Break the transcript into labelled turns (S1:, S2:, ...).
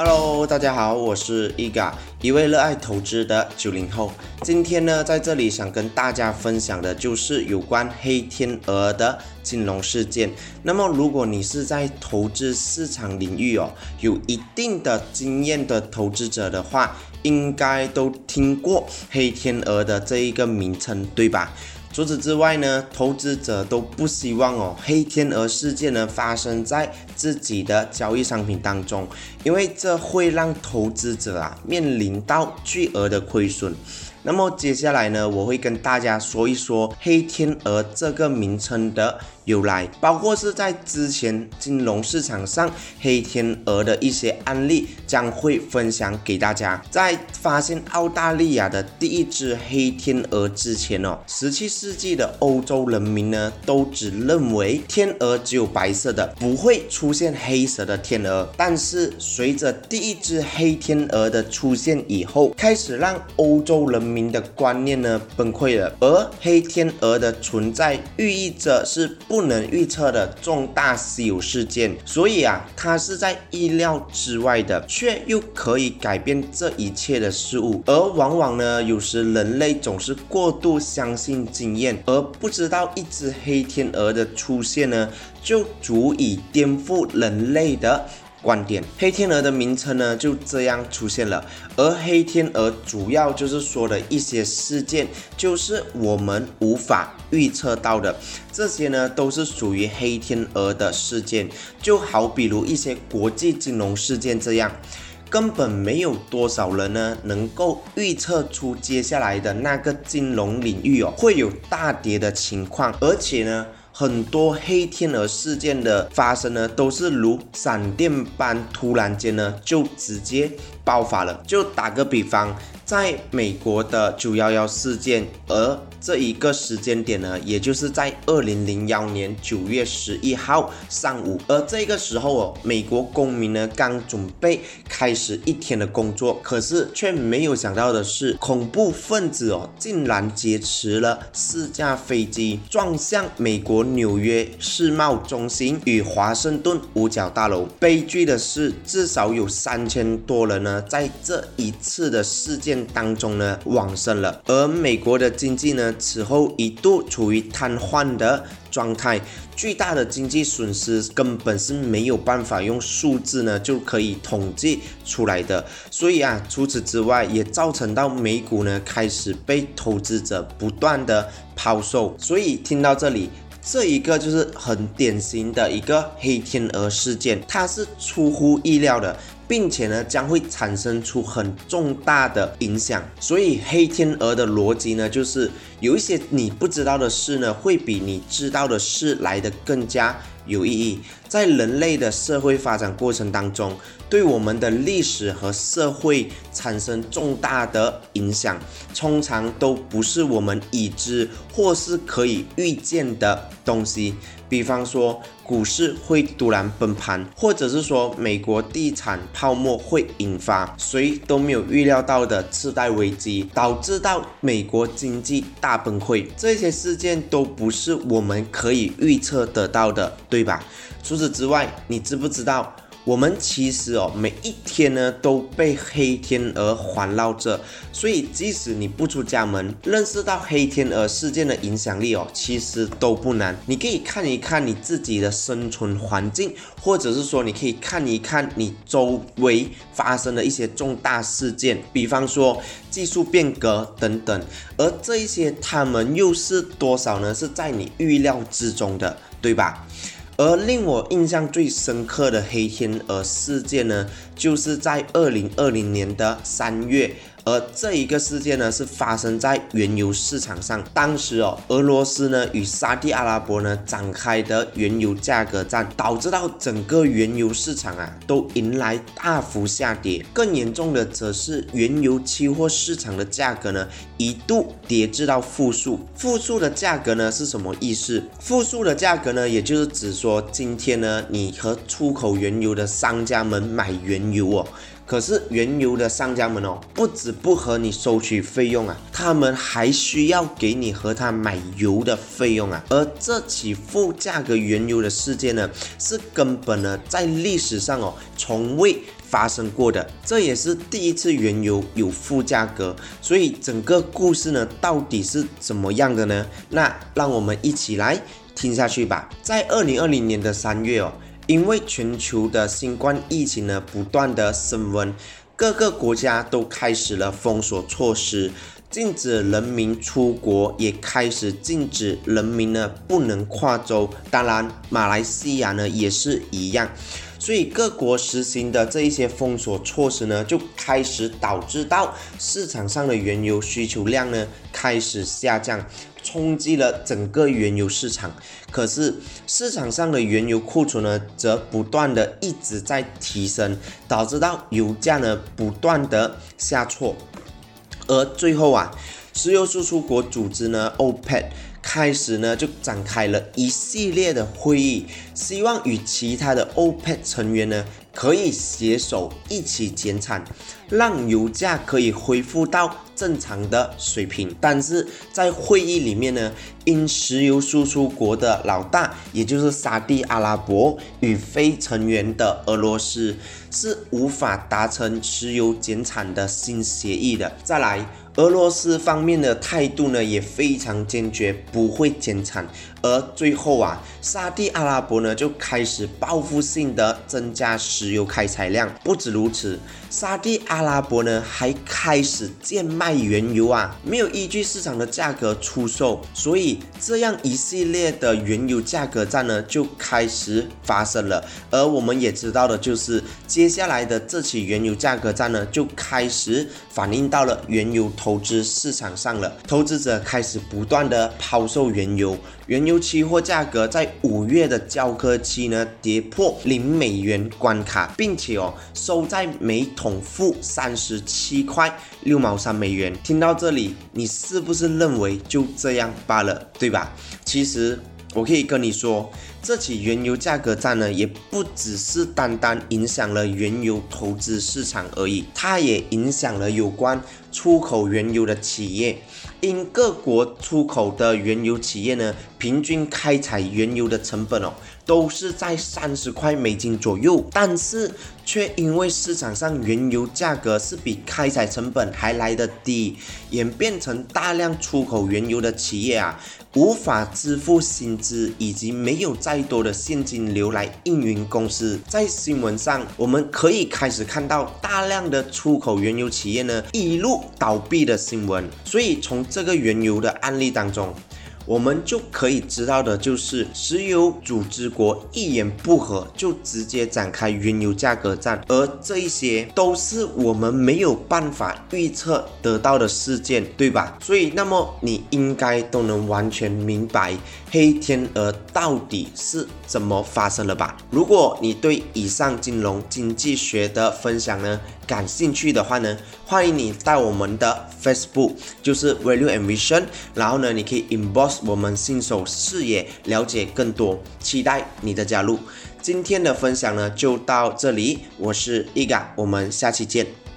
S1: Hello，大家好，我是 Ega，一位热爱投资的九零后。今天呢，在这里想跟大家分享的就是有关黑天鹅的金融事件。那么，如果你是在投资市场领域哦，有一定的经验的投资者的话，应该都听过黑天鹅的这一个名称，对吧？除此之外呢，投资者都不希望哦黑天鹅事件呢发生在自己的交易商品当中，因为这会让投资者啊面临到巨额的亏损。那么接下来呢，我会跟大家说一说黑天鹅这个名称的。由来，包括是在之前金融市场上黑天鹅的一些案例，将会分享给大家。在发现澳大利亚的第一只黑天鹅之前哦，十七世纪的欧洲人民呢，都只认为天鹅只有白色的，不会出现黑色的天鹅。但是随着第一只黑天鹅的出现以后，开始让欧洲人民的观念呢崩溃了。而黑天鹅的存在，寓意着是不。不能预测的重大稀有事件，所以啊，它是在意料之外的，却又可以改变这一切的事物。而往往呢，有时人类总是过度相信经验，而不知道一只黑天鹅的出现呢，就足以颠覆人类的。观点，黑天鹅的名称呢就这样出现了。而黑天鹅主要就是说的一些事件，就是我们无法预测到的。这些呢都是属于黑天鹅的事件，就好比如一些国际金融事件这样，根本没有多少人呢能够预测出接下来的那个金融领域哦会有大跌的情况，而且呢。很多黑天鹅事件的发生呢，都是如闪电般突然间呢，就直接爆发了。就打个比方。在美国的九幺幺事件，而这一个时间点呢，也就是在二零零幺年九月十一号上午，而这个时候哦，美国公民呢刚准备开始一天的工作，可是却没有想到的是，恐怖分子哦竟然劫持了四架飞机，撞向美国纽约世贸中心与华盛顿五角大楼。悲剧的是，至少有三千多人呢，在这一次的事件。当中呢，往生了，而美国的经济呢，此后一度处于瘫痪的状态，巨大的经济损失根本是没有办法用数字呢就可以统计出来的。所以啊，除此之外，也造成到美股呢开始被投资者不断的抛售。所以听到这里，这一个就是很典型的一个黑天鹅事件，它是出乎意料的。并且呢，将会产生出很重大的影响。所以黑天鹅的逻辑呢，就是有一些你不知道的事呢，会比你知道的事来的更加有意义。在人类的社会发展过程当中，对我们的历史和社会产生重大的影响，通常都不是我们已知或是可以预见的东西。比方说，股市会突然崩盘，或者是说美国地产泡沫会引发谁都没有预料到的次贷危机，导致到美国经济大崩溃。这些事件都不是我们可以预测得到的，对吧？除此之外，你知不知道？我们其实哦，每一天呢都被黑天鹅环绕着，所以即使你不出家门，认识到黑天鹅事件的影响力哦，其实都不难。你可以看一看你自己的生存环境，或者是说你可以看一看你周围发生的一些重大事件，比方说技术变革等等，而这一些他们又是多少呢？是在你预料之中的，对吧？而令我印象最深刻的黑天鹅事件呢，就是在二零二零年的三月。而这一个事件呢，是发生在原油市场上。当时哦，俄罗斯呢与沙地阿拉伯呢展开的原油价格战，导致到整个原油市场啊都迎来大幅下跌。更严重的则是原油期货市场的价格呢一度跌至到负数。负数的价格呢是什么意思？负数的价格呢，也就是指说今天呢你和出口原油的商家们买原油哦。可是原油的商家们哦，不止不和你收取费用啊，他们还需要给你和他买油的费用啊。而这起负价格原油的事件呢，是根本呢在历史上哦从未发生过的，这也是第一次原油有负价格。所以整个故事呢，到底是怎么样的呢？那让我们一起来听下去吧。在二零二零年的三月哦，因为全球的新冠疫情呢不断的升温，各个国家都开始了封锁措施。禁止人民出国，也开始禁止人民呢不能跨州。当然，马来西亚呢也是一样。所以各国实行的这一些封锁措施呢，就开始导致到市场上的原油需求量呢开始下降，冲击了整个原油市场。可是市场上的原油库存呢，则不断的一直在提升，导致到油价呢不断的下挫。而最后啊，石油输出国组织呢，OPEC 开始呢就展开了一系列的会议，希望与其他的 OPEC 成员呢。可以携手一起减产，让油价可以恢复到正常的水平。但是在会议里面呢，因石油输出国的老大，也就是沙地阿拉伯与非成员的俄罗斯，是无法达成石油减产的新协议的。再来。俄罗斯方面的态度呢也非常坚决，不会减产。而最后啊，沙地阿拉伯呢就开始报复性的增加石油开采量。不止如此，沙地阿拉伯呢还开始贱卖原油啊，没有依据市场的价格出售。所以这样一系列的原油价格战呢就开始发生了。而我们也知道的就是，接下来的这起原油价格战呢就开始反映到了原油投。资市场上了，投资者开始不断的抛售原油，原油期货价格在五月的交割期呢跌破零美元关卡，并且哦收在每桶负三十七块六毛三美元。听到这里，你是不是认为就这样罢了，对吧？其实。我可以跟你说，这起原油价格战呢，也不只是单单影响了原油投资市场而已，它也影响了有关出口原油的企业。因各国出口的原油企业呢，平均开采原油的成本哦，都是在三十块美金左右，但是却因为市场上原油价格是比开采成本还来得低，演变成大量出口原油的企业啊。无法支付薪资，以及没有再多的现金流来运营公司。在新闻上，我们可以开始看到大量的出口原油企业呢一路倒闭的新闻。所以从这个原油的案例当中。我们就可以知道的就是，石油组织国一言不合就直接展开原油价格战，而这一些都是我们没有办法预测得到的事件，对吧？所以，那么你应该都能完全明白黑天鹅到底是怎么发生了吧？如果你对以上金融经济学的分享呢感兴趣的话呢，欢迎你到我们的 Facebook，就是 Value and Vision，然后呢，你可以 emboss。我们新手视野了解更多，期待你的加入。今天的分享呢就到这里，我是 Ega，我们下期见。